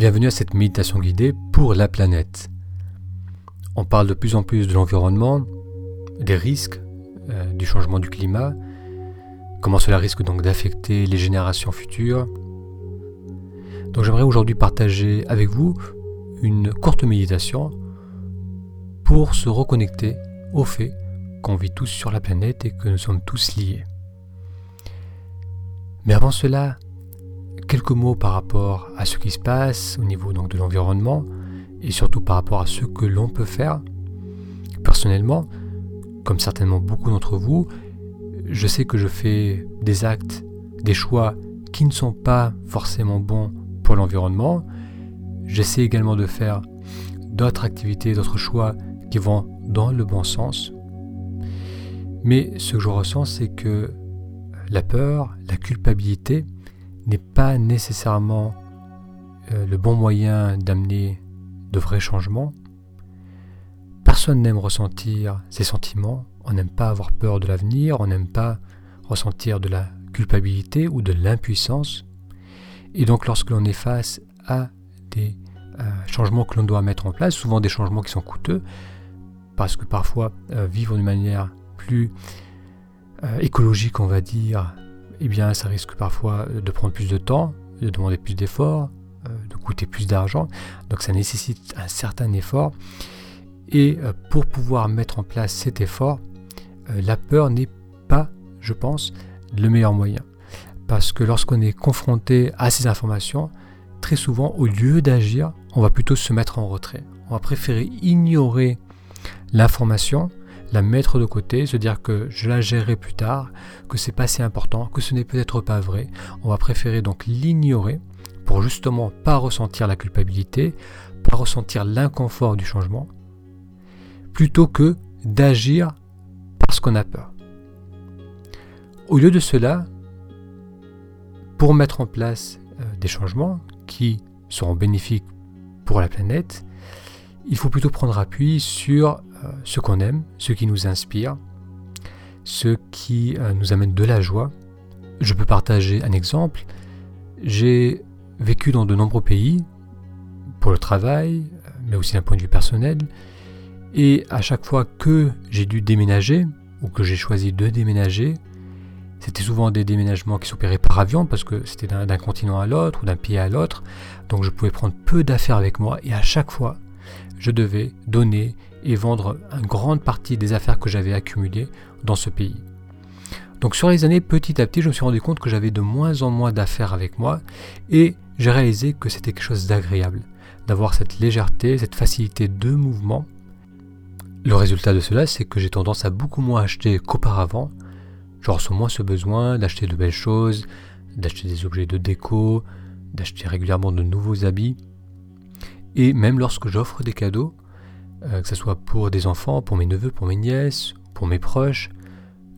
Bienvenue à cette méditation guidée pour la planète. On parle de plus en plus de l'environnement, des risques euh, du changement du climat, comment cela risque donc d'affecter les générations futures. Donc j'aimerais aujourd'hui partager avec vous une courte méditation pour se reconnecter au fait qu'on vit tous sur la planète et que nous sommes tous liés. Mais avant cela, quelques mots par rapport à ce qui se passe au niveau donc de l'environnement et surtout par rapport à ce que l'on peut faire. Personnellement, comme certainement beaucoup d'entre vous, je sais que je fais des actes, des choix qui ne sont pas forcément bons pour l'environnement. J'essaie également de faire d'autres activités, d'autres choix qui vont dans le bon sens. Mais ce que je ressens, c'est que la peur, la culpabilité, n'est pas nécessairement euh, le bon moyen d'amener de vrais changements. Personne n'aime ressentir ces sentiments, on n'aime pas avoir peur de l'avenir, on n'aime pas ressentir de la culpabilité ou de l'impuissance. Et donc lorsque l'on est face à des euh, changements que l'on doit mettre en place, souvent des changements qui sont coûteux, parce que parfois euh, vivre d'une manière plus écologique, on va dire, eh bien ça risque parfois de prendre plus de temps, de demander plus d'efforts, euh, de coûter plus d'argent. Donc ça nécessite un certain effort. Et euh, pour pouvoir mettre en place cet effort, euh, la peur n'est pas, je pense, le meilleur moyen. Parce que lorsqu'on est confronté à ces informations, très souvent, au lieu d'agir, on va plutôt se mettre en retrait. On va préférer ignorer l'information la mettre de côté, se dire que je la gérerai plus tard, que c'est pas si important, que ce n'est peut-être pas vrai. On va préférer donc l'ignorer pour justement pas ressentir la culpabilité, pas ressentir l'inconfort du changement, plutôt que d'agir parce qu'on a peur. Au lieu de cela, pour mettre en place euh, des changements qui seront bénéfiques pour la planète, il faut plutôt prendre appui sur ce qu'on aime, ce qui nous inspire, ce qui euh, nous amène de la joie. Je peux partager un exemple. J'ai vécu dans de nombreux pays pour le travail, mais aussi d'un point de vue personnel. Et à chaque fois que j'ai dû déménager, ou que j'ai choisi de déménager, c'était souvent des déménagements qui s'opéraient par avion parce que c'était d'un continent à l'autre ou d'un pays à l'autre. Donc je pouvais prendre peu d'affaires avec moi et à chaque fois, je devais donner et vendre une grande partie des affaires que j'avais accumulées dans ce pays. Donc sur les années, petit à petit, je me suis rendu compte que j'avais de moins en moins d'affaires avec moi et j'ai réalisé que c'était quelque chose d'agréable, d'avoir cette légèreté, cette facilité de mouvement. Le résultat de cela, c'est que j'ai tendance à beaucoup moins acheter qu'auparavant. Je ressens moins ce besoin d'acheter de belles choses, d'acheter des objets de déco, d'acheter régulièrement de nouveaux habits. Et même lorsque j'offre des cadeaux, que ce soit pour des enfants, pour mes neveux, pour mes nièces, pour mes proches,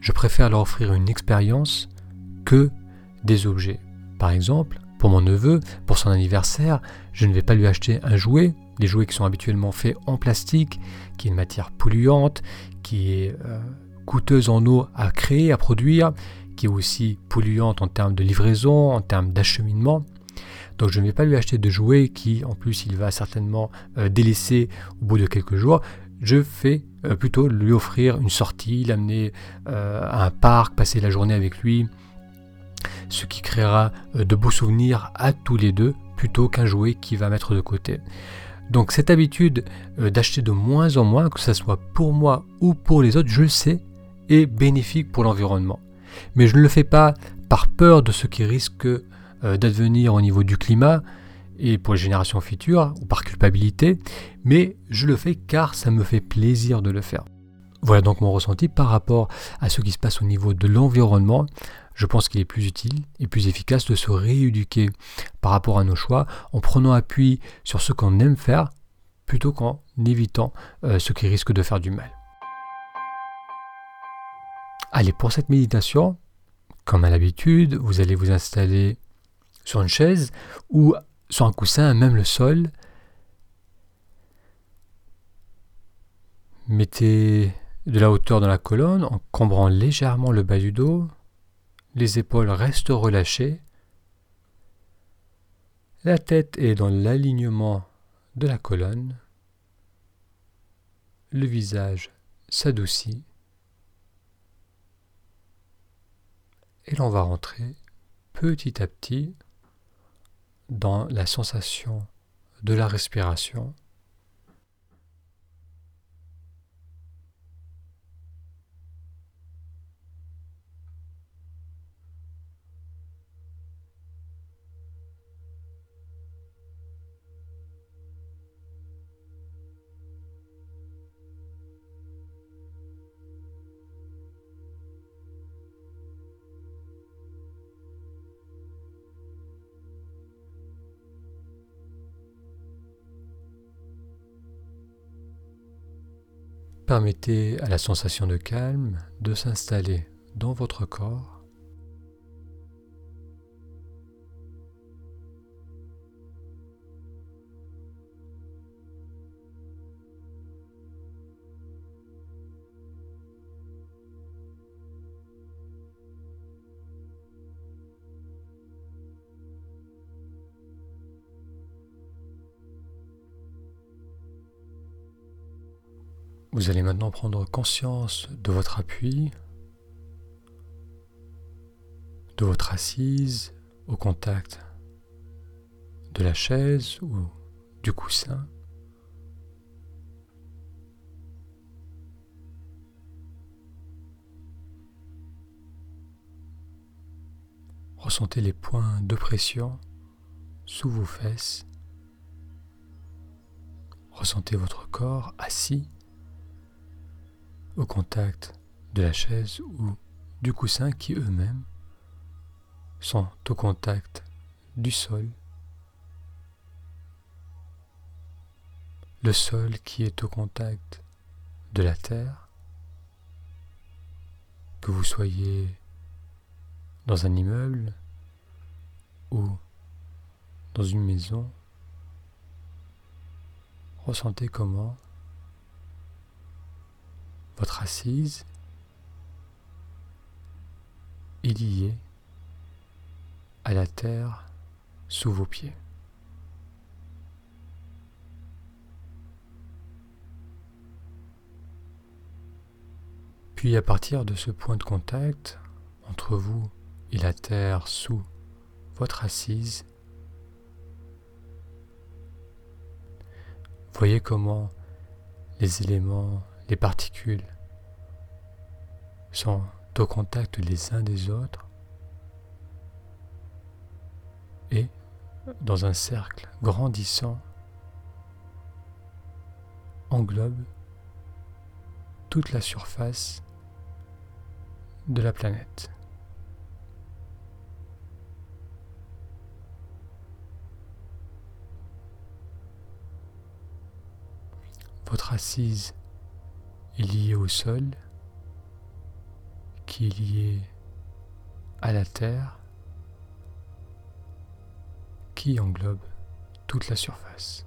je préfère leur offrir une expérience que des objets. Par exemple, pour mon neveu, pour son anniversaire, je ne vais pas lui acheter un jouet, des jouets qui sont habituellement faits en plastique, qui est une matière polluante, qui est euh, coûteuse en eau à créer, à produire, qui est aussi polluante en termes de livraison, en termes d'acheminement. Donc je ne vais pas lui acheter de jouets qui en plus il va certainement euh, délaisser au bout de quelques jours. Je vais euh, plutôt lui offrir une sortie, l'amener euh, à un parc, passer la journée avec lui, ce qui créera de beaux souvenirs à tous les deux plutôt qu'un jouet qui va mettre de côté. Donc cette habitude d'acheter de moins en moins, que ce soit pour moi ou pour les autres, je le sais, est bénéfique pour l'environnement. Mais je ne le fais pas par peur de ce qui risque d'advenir au niveau du climat et pour les générations futures, ou par culpabilité, mais je le fais car ça me fait plaisir de le faire. Voilà donc mon ressenti par rapport à ce qui se passe au niveau de l'environnement. Je pense qu'il est plus utile et plus efficace de se rééduquer par rapport à nos choix en prenant appui sur ce qu'on aime faire plutôt qu'en évitant euh, ce qui risque de faire du mal. Allez, pour cette méditation, comme à l'habitude, vous allez vous installer sur une chaise ou sur un coussin, même le sol. Mettez de la hauteur dans la colonne en cambrant légèrement le bas du dos. Les épaules restent relâchées. La tête est dans l'alignement de la colonne. Le visage s'adoucit. Et l'on va rentrer petit à petit dans la sensation de la respiration Permettez à la sensation de calme de s'installer dans votre corps Vous allez maintenant prendre conscience de votre appui, de votre assise au contact de la chaise ou du coussin. Ressentez les points de pression sous vos fesses. Ressentez votre corps assis au contact de la chaise ou du coussin qui eux-mêmes sont au contact du sol. Le sol qui est au contact de la terre, que vous soyez dans un immeuble ou dans une maison, ressentez comment votre assise est liée à la terre sous vos pieds. Puis à partir de ce point de contact entre vous et la terre sous votre assise, voyez comment les éléments les particules sont au contact les uns des autres et dans un cercle grandissant englobe toute la surface de la planète. Votre assise est au sol, qui est lié à la terre, qui englobe toute la surface.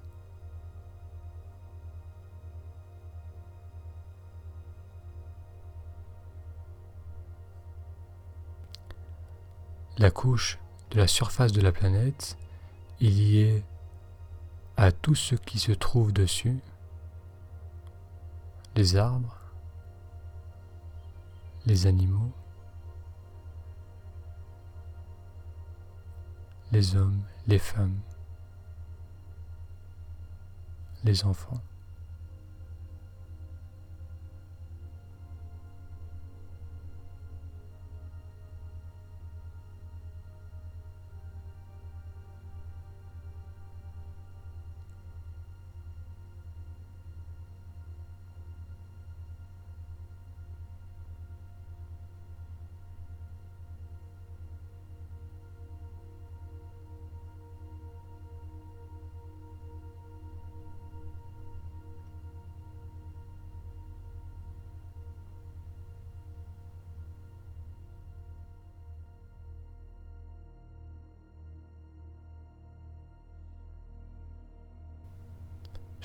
La couche de la surface de la planète est liée à tout ce qui se trouve dessus les arbres, les animaux, les hommes, les femmes, les enfants.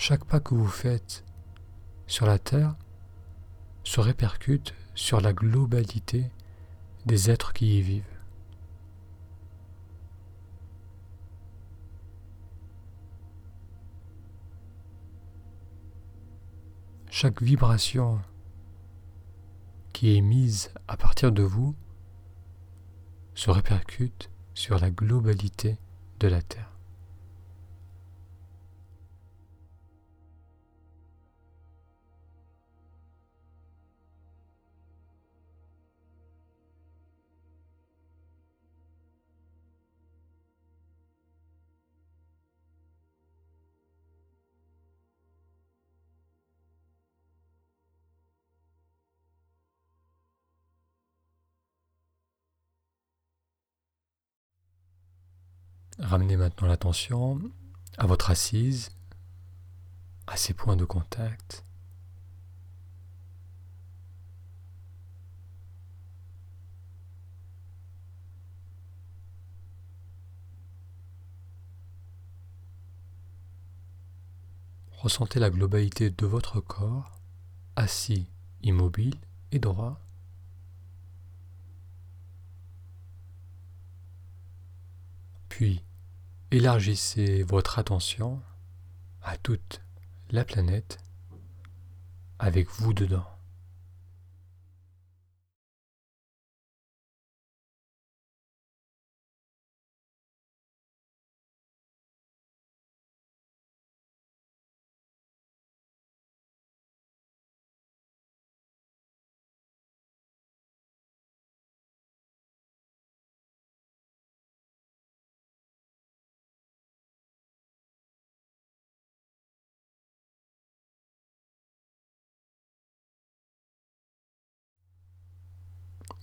Chaque pas que vous faites sur la Terre se répercute sur la globalité des êtres qui y vivent. Chaque vibration qui est mise à partir de vous se répercute sur la globalité de la Terre. Ramenez maintenant l'attention à votre assise, à ses points de contact. Ressentez la globalité de votre corps, assis, immobile et droit. Puis, élargissez votre attention à toute la planète avec vous dedans.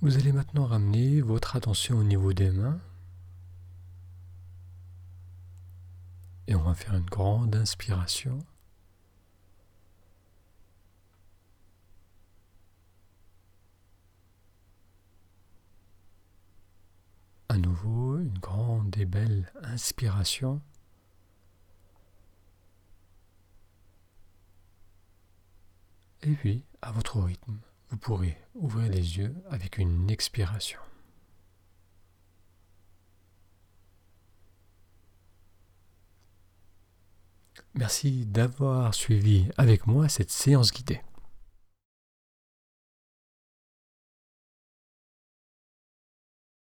Vous allez maintenant ramener votre attention au niveau des mains. Et on va faire une grande inspiration. À nouveau, une grande et belle inspiration. Et puis, à votre rythme vous pourrez ouvrir les yeux avec une expiration. Merci d'avoir suivi avec moi cette séance guidée.